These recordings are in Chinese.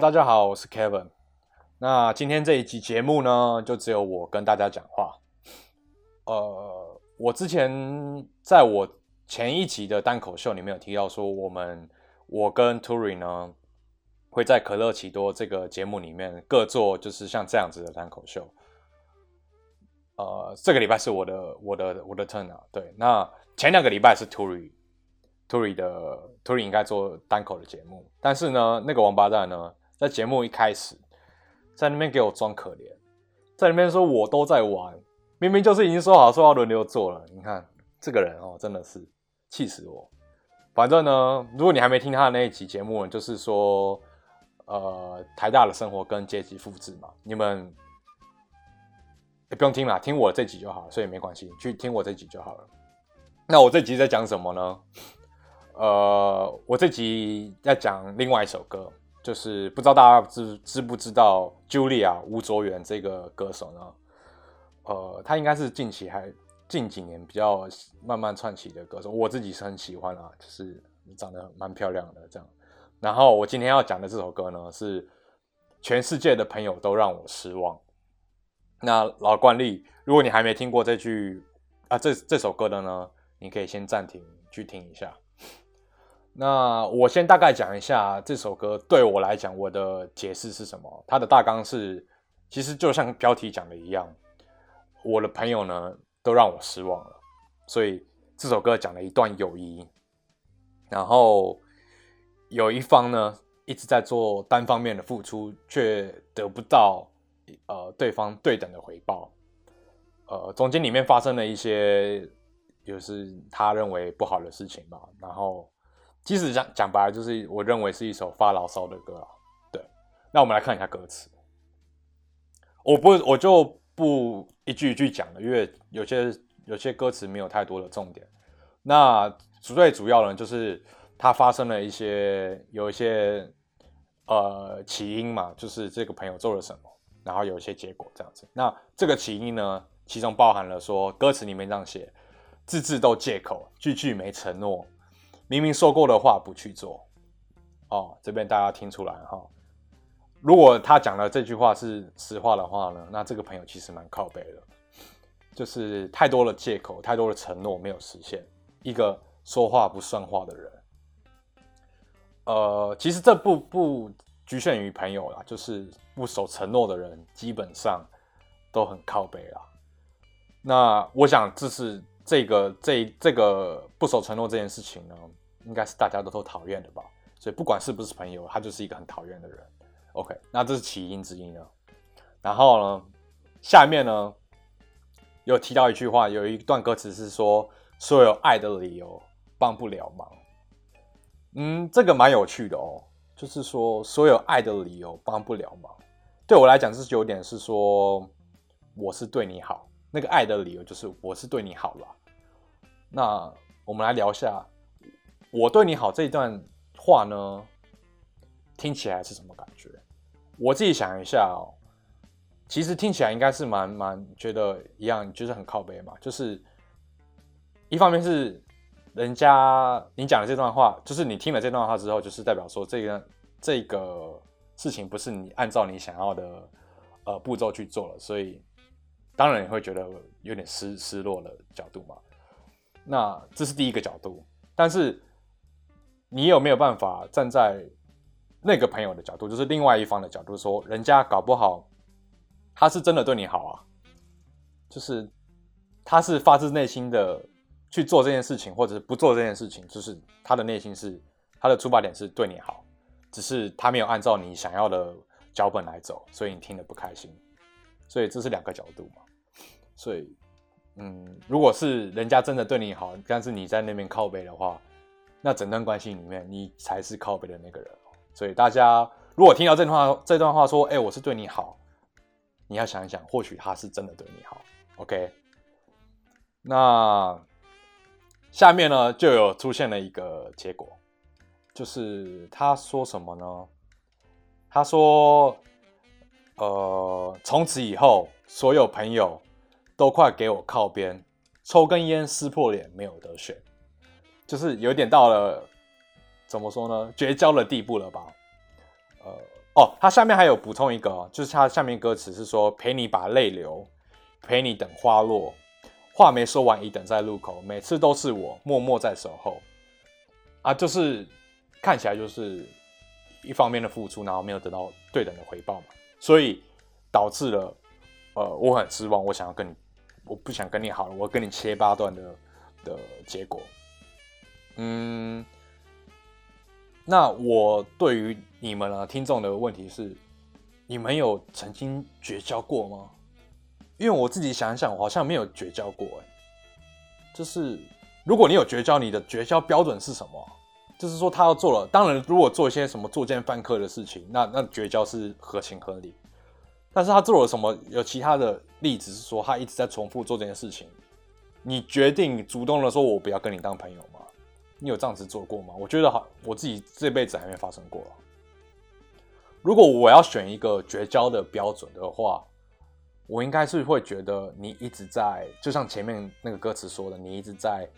大家好，我是 Kevin。那今天这一集节目呢，就只有我跟大家讲话。呃，我之前在我前一集的单口秀里面有提到说，我们我跟 Turi 呢会在可乐奇多这个节目里面各做就是像这样子的单口秀。呃，这个礼拜是我的我的我的 turn 啊，对，那前两个礼拜是 Turi。Tory 的 Tory 应该做单口的节目，但是呢，那个王八蛋呢，在节目一开始，在那边给我装可怜，在那边说我都在玩，明明就是已经说好说要轮流做了。你看这个人哦，真的是气死我。反正呢，如果你还没听他的那一集节目，就是说，呃，台大的生活跟阶级复制嘛，你们也不用听了，听我这集就好，所以没关系，去听我这集就好了。那我这集在讲什么呢？呃，我这集要讲另外一首歌，就是不知道大家知知不知道 Julia 吴卓源这个歌手呢？呃，他应该是近期还近几年比较慢慢串起的歌手，我自己是很喜欢啊，就是长得蛮漂亮的这样。然后我今天要讲的这首歌呢，是全世界的朋友都让我失望。那老惯例，如果你还没听过这句啊这这首歌的呢，你可以先暂停去听一下。那我先大概讲一下这首歌对我来讲，我的解释是什么？它的大纲是，其实就像标题讲的一样，我的朋友呢都让我失望了，所以这首歌讲了一段友谊，然后有一方呢一直在做单方面的付出，却得不到呃对方对等的回报，呃，中间里面发生了一些就是他认为不好的事情吧，然后。其实讲讲白了，就是我认为是一首发牢骚的歌啊。对，那我们来看一下歌词。我不，我就不一句一句讲了，因为有些有些歌词没有太多的重点。那最主要呢，就是它发生了一些有一些呃起因嘛，就是这个朋友做了什么，然后有一些结果这样子。那这个起因呢，其中包含了说歌词里面这样写，字字都借口，句句没承诺。明明说过的话不去做，哦，这边大家听出来哈。如果他讲的这句话是实话的话呢，那这个朋友其实蛮靠背的，就是太多的借口，太多的承诺没有实现，一个说话不算话的人。呃，其实这不不局限于朋友啦，就是不守承诺的人，基本上都很靠背啦。那我想这是这个这这个不守承诺这件事情呢。应该是大家都都讨厌的吧，所以不管是不是朋友，他就是一个很讨厌的人。OK，那这是起因之一呢。然后呢，下面呢有提到一句话，有一段歌词是说：“所有爱的理由帮不了忙。”嗯，这个蛮有趣的哦，就是说所有爱的理由帮不了忙。对我来讲是有点是说我是对你好，那个爱的理由就是我是对你好了。那我们来聊一下。我对你好这一段话呢，听起来是什么感觉？我自己想一下哦，其实听起来应该是蛮蛮觉得一样，就是很靠背嘛。就是一方面是人家你讲的这段话，就是你听了这段话之后，就是代表说这个这个事情不是你按照你想要的呃步骤去做了，所以当然你会觉得有点失失落的角度嘛。那这是第一个角度，但是。你有没有办法站在那个朋友的角度，就是另外一方的角度说，人家搞不好他是真的对你好啊，就是他是发自内心的去做这件事情，或者是不做这件事情，就是他的内心是他的出发点是对你好，只是他没有按照你想要的脚本来走，所以你听得不开心，所以这是两个角度嘛。所以，嗯，如果是人家真的对你好，但是你在那边靠背的话。那整段关系里面，你才是靠背的那个人。所以大家如果听到这段话，这段话说：“哎，我是对你好。”你要想一想，或许他是真的对你好。OK，那下面呢就有出现了一个结果，就是他说什么呢？他说：“呃，从此以后，所有朋友都快给我靠边，抽根烟撕破脸，没有得选。”就是有点到了怎么说呢，绝交的地步了吧？呃，哦，它下面还有补充一个，就是它下面歌词是说陪你把泪流，陪你等花落，话没说完已等在路口，每次都是我默默在守候。啊，就是看起来就是一方面的付出，然后没有得到对等的回报嘛，所以导致了呃我很失望，我想要跟你，我不想跟你好了，我跟你切八段的的结果。嗯，那我对于你们呢，听众的问题是，你们有曾经绝交过吗？因为我自己想想，我好像没有绝交过，哎，就是。如果你有绝交，你的绝交标准是什么？就是说他要做了，当然如果做一些什么作奸犯科的事情，那那绝交是合情合理。但是他做了什么？有其他的例子是说他一直在重复做这件事情，你决定主动的说，我不要跟你当朋友吗？你有这样子做过吗？我觉得好，我自己这辈子还没发生过。如果我要选一个绝交的标准的话，我应该是会觉得你一直在，就像前面那个歌词说的，你一直在。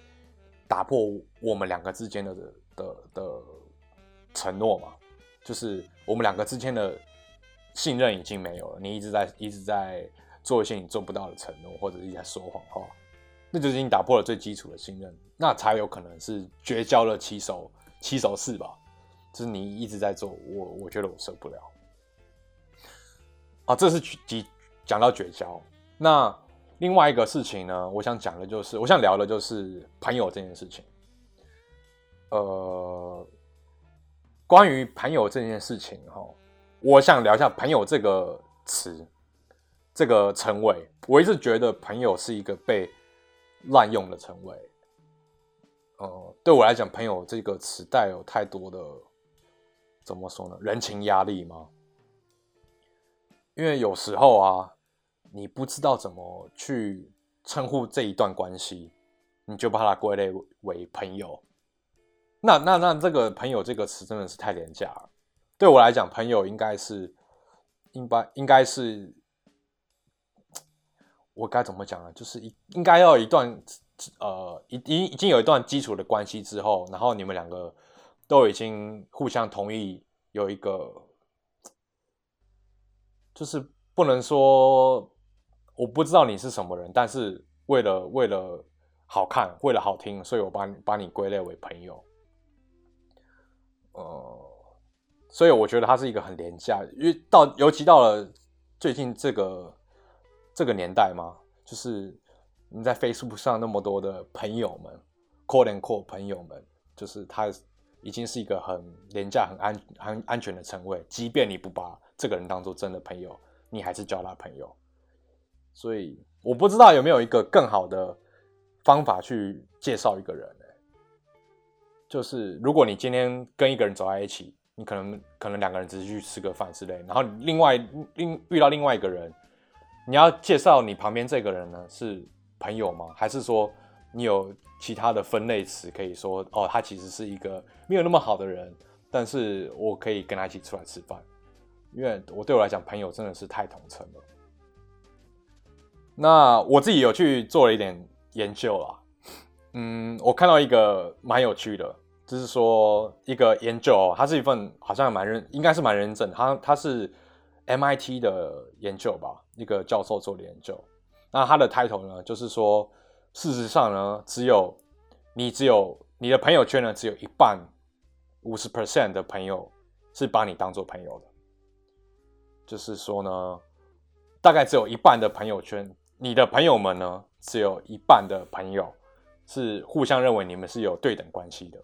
打破我们两个之间的的的承诺嘛，就是我们两个之间的信任已经没有了。你一直在一直在做一些你做不到的承诺，或者一直在说谎话，那就已经打破了最基础的信任，那才有可能是绝交了七手七手四吧。就是你一直在做，我我觉得我受不了。啊，这是几讲到绝交，那。另外一个事情呢，我想讲的就是，我想聊的就是朋友这件事情。呃，关于朋友这件事情哈，我想聊一下朋友这个词，这个称谓。我一直觉得朋友是一个被滥用的称谓。呃，对我来讲，朋友这个词带有太多的怎么说呢？人情压力吗？因为有时候啊。你不知道怎么去称呼这一段关系，你就把它归类为朋友。那那那这个“朋友”这个词真的是太廉价了。对我来讲，朋友应该是应该应该是我该怎么讲呢？就是一应该要一段呃，已已已经有一段基础的关系之后，然后你们两个都已经互相同意有一个，就是不能说。我不知道你是什么人，但是为了为了好看，为了好听，所以我把你把你归类为朋友。呃，所以我觉得它是一个很廉价，因为到尤其到了最近这个这个年代嘛，就是你在 Facebook 上那么多的朋友们，quote and quote 朋友们，就是他已经是一个很廉价、很安很安全的称谓。即便你不把这个人当做真的朋友，你还是交他朋友。所以我不知道有没有一个更好的方法去介绍一个人呢？就是如果你今天跟一个人走在一起，你可能可能两个人只是去吃个饭之类，然后另外另遇到另外一个人，你要介绍你旁边这个人呢是朋友吗？还是说你有其他的分类词可以说哦，他其实是一个没有那么好的人，但是我可以跟他一起出来吃饭，因为我对我来讲，朋友真的是太统称了。那我自己有去做了一点研究啦，嗯，我看到一个蛮有趣的，就是说一个研究，它是一份好像蛮认，应该是蛮认真，它它是 MIT 的研究吧，一个教授做的研究。那他的 title 呢，就是说，事实上呢，只有你只有你的朋友圈呢，只有一半五十 percent 的朋友是把你当做朋友的，就是说呢，大概只有一半的朋友圈。你的朋友们呢，只有一半的朋友是互相认为你们是有对等关系的。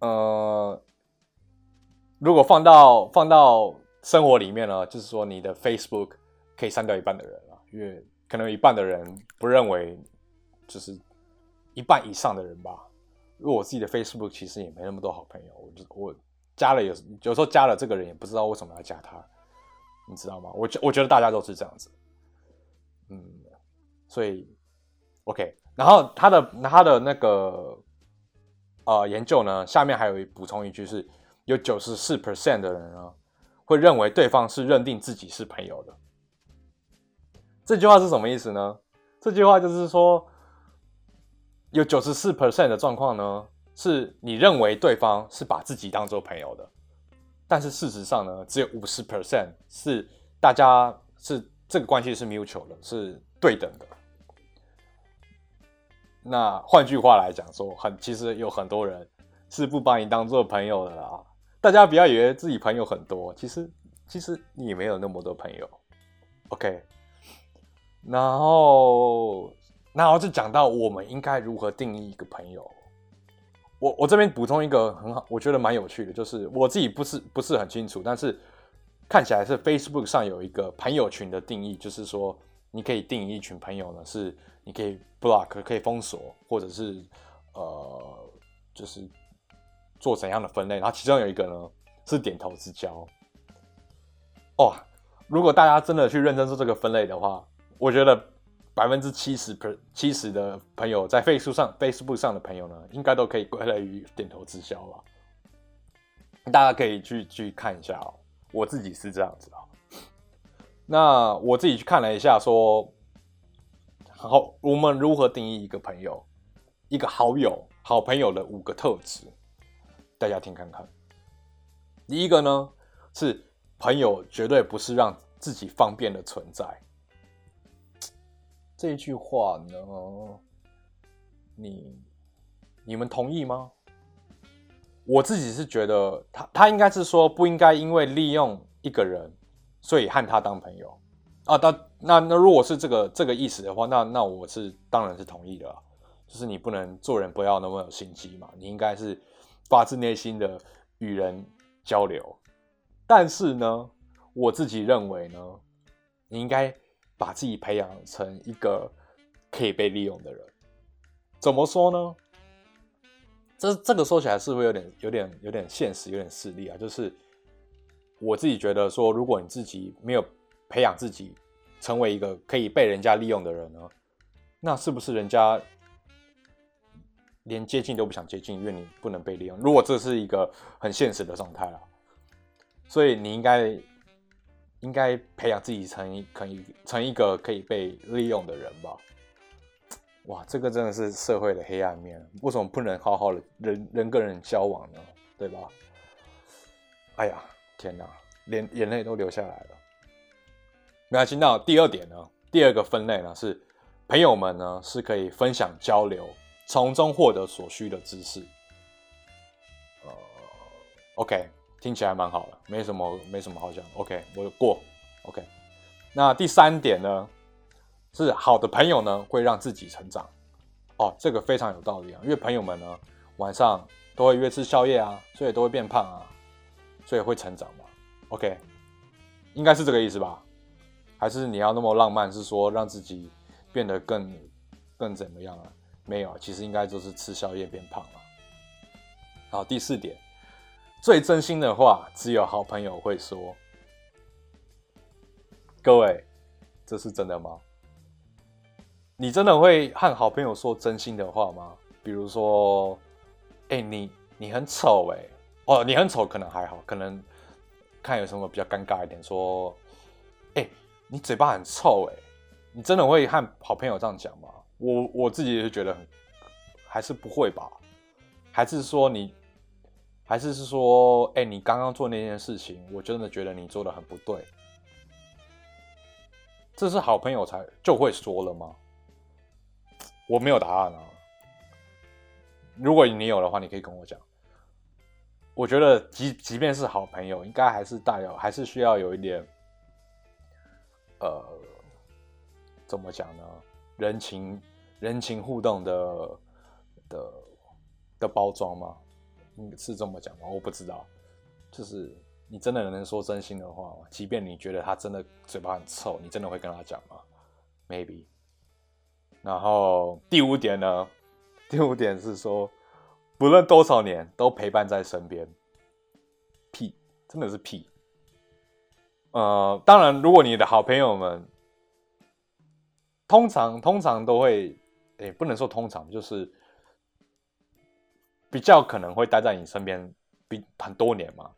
呃，如果放到放到生活里面呢，就是说你的 Facebook 可以删掉一半的人了，因为可能一半的人不认为，就是一半以上的人吧。因为我自己的 Facebook 其实也没那么多好朋友，我就我加了有有时候加了这个人也不知道为什么要加他，你知道吗？我觉我觉得大家都是这样子。嗯，所以，OK，然后他的他的那个呃研究呢，下面还有补充一句是，有九十四 percent 的人呢会认为对方是认定自己是朋友的。这句话是什么意思呢？这句话就是说，有九十四 percent 的状况呢，是你认为对方是把自己当做朋友的，但是事实上呢，只有五十 percent 是大家是这个关系是 mutual 的，是对等的。那换句话来讲说，很其实有很多人是不把你当做朋友的啦。大家不要以为自己朋友很多，其实其实你没有那么多朋友。OK，然后然后就讲到我们应该如何定义一个朋友。我我这边补充一个很好，我觉得蛮有趣的，就是我自己不是不是很清楚，但是看起来是 Facebook 上有一个朋友群的定义，就是说你可以定义一群朋友呢，是你可以 block 可以封锁，或者是呃就是做怎样的分类，然后其中有一个呢是点头之交。哦，如果大家真的去认真做这个分类的话，我觉得。百分之七十 per 七十的朋友在 Facebook 上 Facebook 上的朋友呢，应该都可以归类于点头之交吧。大家可以去去看一下哦，我自己是这样子啊。那我自己去看了一下，说好，我们如何定义一个朋友，一个好友、好朋友的五个特质，大家听看看。第一个呢，是朋友绝对不是让自己方便的存在。这句话呢，你你们同意吗？我自己是觉得他他应该是说不应该因为利用一个人，所以和他当朋友啊。那那那如果是这个这个意思的话，那那我是当然是同意的。就是你不能做人不要那么有心机嘛，你应该是发自内心的与人交流。但是呢，我自己认为呢，你应该。把自己培养成一个可以被利用的人，怎么说呢？这这个说起来是不是有点、有点、有点现实、有点势利啊？就是我自己觉得说，如果你自己没有培养自己成为一个可以被人家利用的人呢，那是不是人家连接近都不想接近，因为你不能被利用？如果这是一个很现实的状态啊，所以你应该。应该培养自己成一可以成一个可以被利用的人吧？哇，这个真的是社会的黑暗面。为什么不能好好的人人跟人交往呢？对吧？哎呀，天哪，连眼泪都流下来了。没关系，那第二点呢？第二个分类呢是朋友们呢是可以分享交流，从中获得所需的知识。呃，OK。听起来蛮好的，没什么没什么好讲。OK，我过。OK，那第三点呢，是好的朋友呢会让自己成长。哦，这个非常有道理啊，因为朋友们呢晚上都会约吃宵夜啊，所以都会变胖啊，所以会成长嘛。OK，应该是这个意思吧？还是你要那么浪漫，是说让自己变得更更怎么样啊？没有，其实应该就是吃宵夜变胖了。好，第四点。最真心的话，只有好朋友会说。各位，这是真的吗？你真的会和好朋友说真心的话吗？比如说，哎，你你很丑哎，哦，你很丑可能还好，可能看有什么比较尴尬一点，说，哎，你嘴巴很臭哎，你真的会和好朋友这样讲吗？我我自己也是觉得很，还是不会吧？还是说你？还是是说，哎，你刚刚做那件事情，我真的觉得你做的很不对。这是好朋友才就会说了吗？我没有答案啊。如果你有的话，你可以跟我讲。我觉得，即即便是好朋友，应该还是带有，还是需要有一点，呃，怎么讲呢？人情人情互动的的的包装吗？是这么讲吗？我不知道。就是你真的能说真心的话吗？即便你觉得他真的嘴巴很臭，你真的会跟他讲吗？Maybe。然后第五点呢？第五点是说，不论多少年都陪伴在身边。屁，真的是屁。呃，当然，如果你的好朋友们，通常通常都会，也，不能说通常，就是。比较可能会待在你身边比很多年嘛，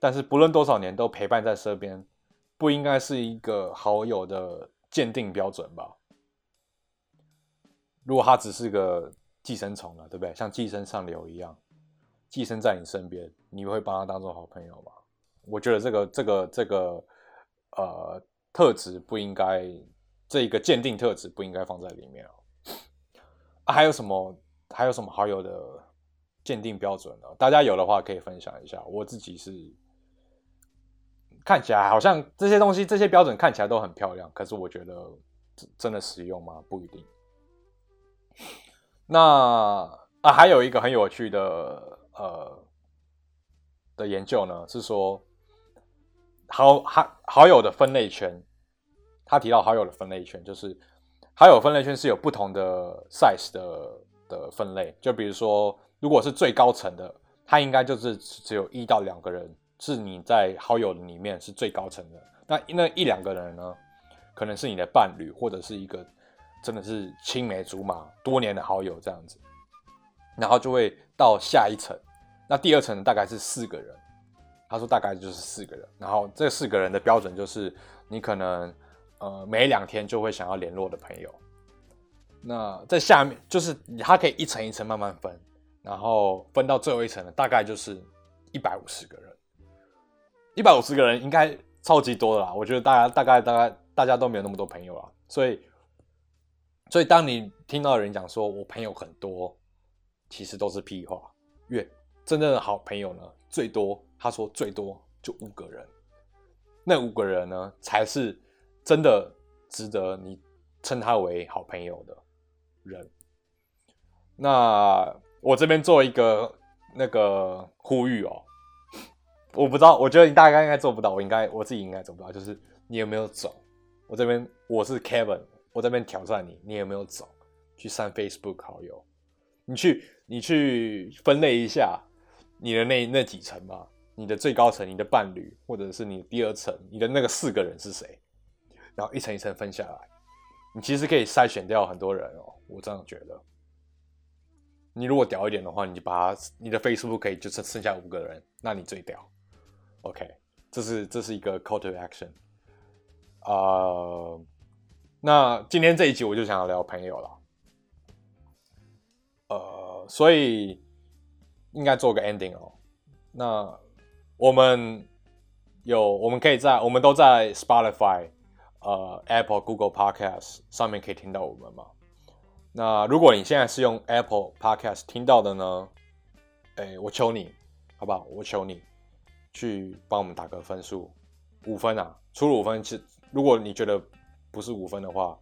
但是不论多少年都陪伴在身边，不应该是一个好友的鉴定标准吧？如果他只是个寄生虫了，对不对？像寄生上流一样，寄生在你身边，你会把他当做好朋友吗？我觉得这个这个这个呃特质不应该，这一个鉴定特质不应该放在里面哦还有什么还有什么好友的鉴定标准呢？大家有的话可以分享一下。我自己是看起来好像这些东西这些标准看起来都很漂亮，可是我觉得真的实用吗？不一定。那啊，还有一个很有趣的呃的研究呢，是说好好好友的分类圈。他提到好友的分类圈，就是好友分类圈是有不同的 size 的的分类。就比如说，如果是最高层的，它应该就是只有一到两个人是你在好友里面是最高层的。那那一两个人呢，可能是你的伴侣，或者是一个。真的是青梅竹马多年的好友这样子，然后就会到下一层。那第二层大概是四个人，他说大概就是四个人。然后这四个人的标准就是你可能呃每两天就会想要联络的朋友。那在下面就是他可以一层一层慢慢分，然后分到最后一层的大概就是一百五十个人。一百五十个人应该超级多的啦，我觉得大家大概大概大家都没有那么多朋友了，所以。所以，当你听到人讲说“我朋友很多”，其实都是屁话。因为真正的好朋友呢，最多他说最多就五个人，那五个人呢，才是真的值得你称他为好朋友的人。那我这边做一个那个呼吁哦，我不知道，我觉得你大概应该做不到，我应该我自己应该做不到。就是你有没有走？我这边我是 Kevin。我这边挑战你，你有没有走去删 Facebook 好友？你去，你去分类一下你的那那几层吧。你的最高层，你的伴侣，或者是你第二层，你的那个四个人是谁？然后一层一层分下来，你其实可以筛选掉很多人哦。我这样觉得。你如果屌一点的话，你就把它，你的 Facebook 可以就剩剩下五个人，那你最屌。OK，这是这是一个 call to action 啊。那今天这一集我就想要聊朋友了，呃，所以应该做个 ending 哦。那我们有，我们可以在，我们都在 Spotify、呃 Apple、Google Podcast 上面可以听到我们嘛。那如果你现在是用 Apple Podcast 听到的呢，哎，我求你，好不好？我求你去帮我们打个分数，五分啊，除了五分，其实如果你觉得。不是五分的话，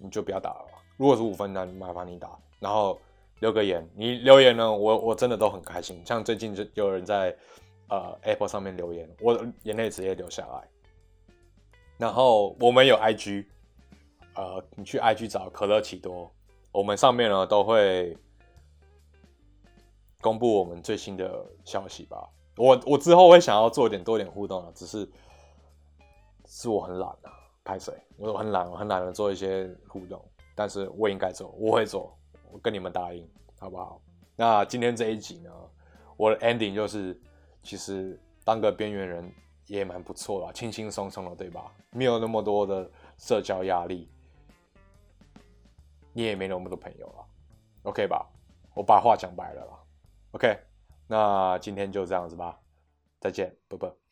你就不要打了。如果是五分，那麻烦你打，然后留个言。你留言呢，我我真的都很开心。像最近就有人在呃 Apple 上面留言，我眼泪直接流下来。然后我们有 IG，呃，你去 IG 找可乐奇多，我们上面呢都会公布我们最新的消息吧。我我之后会想要做点多点互动啊，只是是我很懒啊。拍水，我很懒，我很懒得做一些互动，但是我应该做，我会做，我跟你们答应，好不好？那今天这一集呢，我的 ending 就是，其实当个边缘人也蛮不错的，轻轻松松的，对吧？没有那么多的社交压力，你也没那么多朋友了，OK 吧？我把话讲白了啦，OK，那今天就这样子吧，再见，拜拜。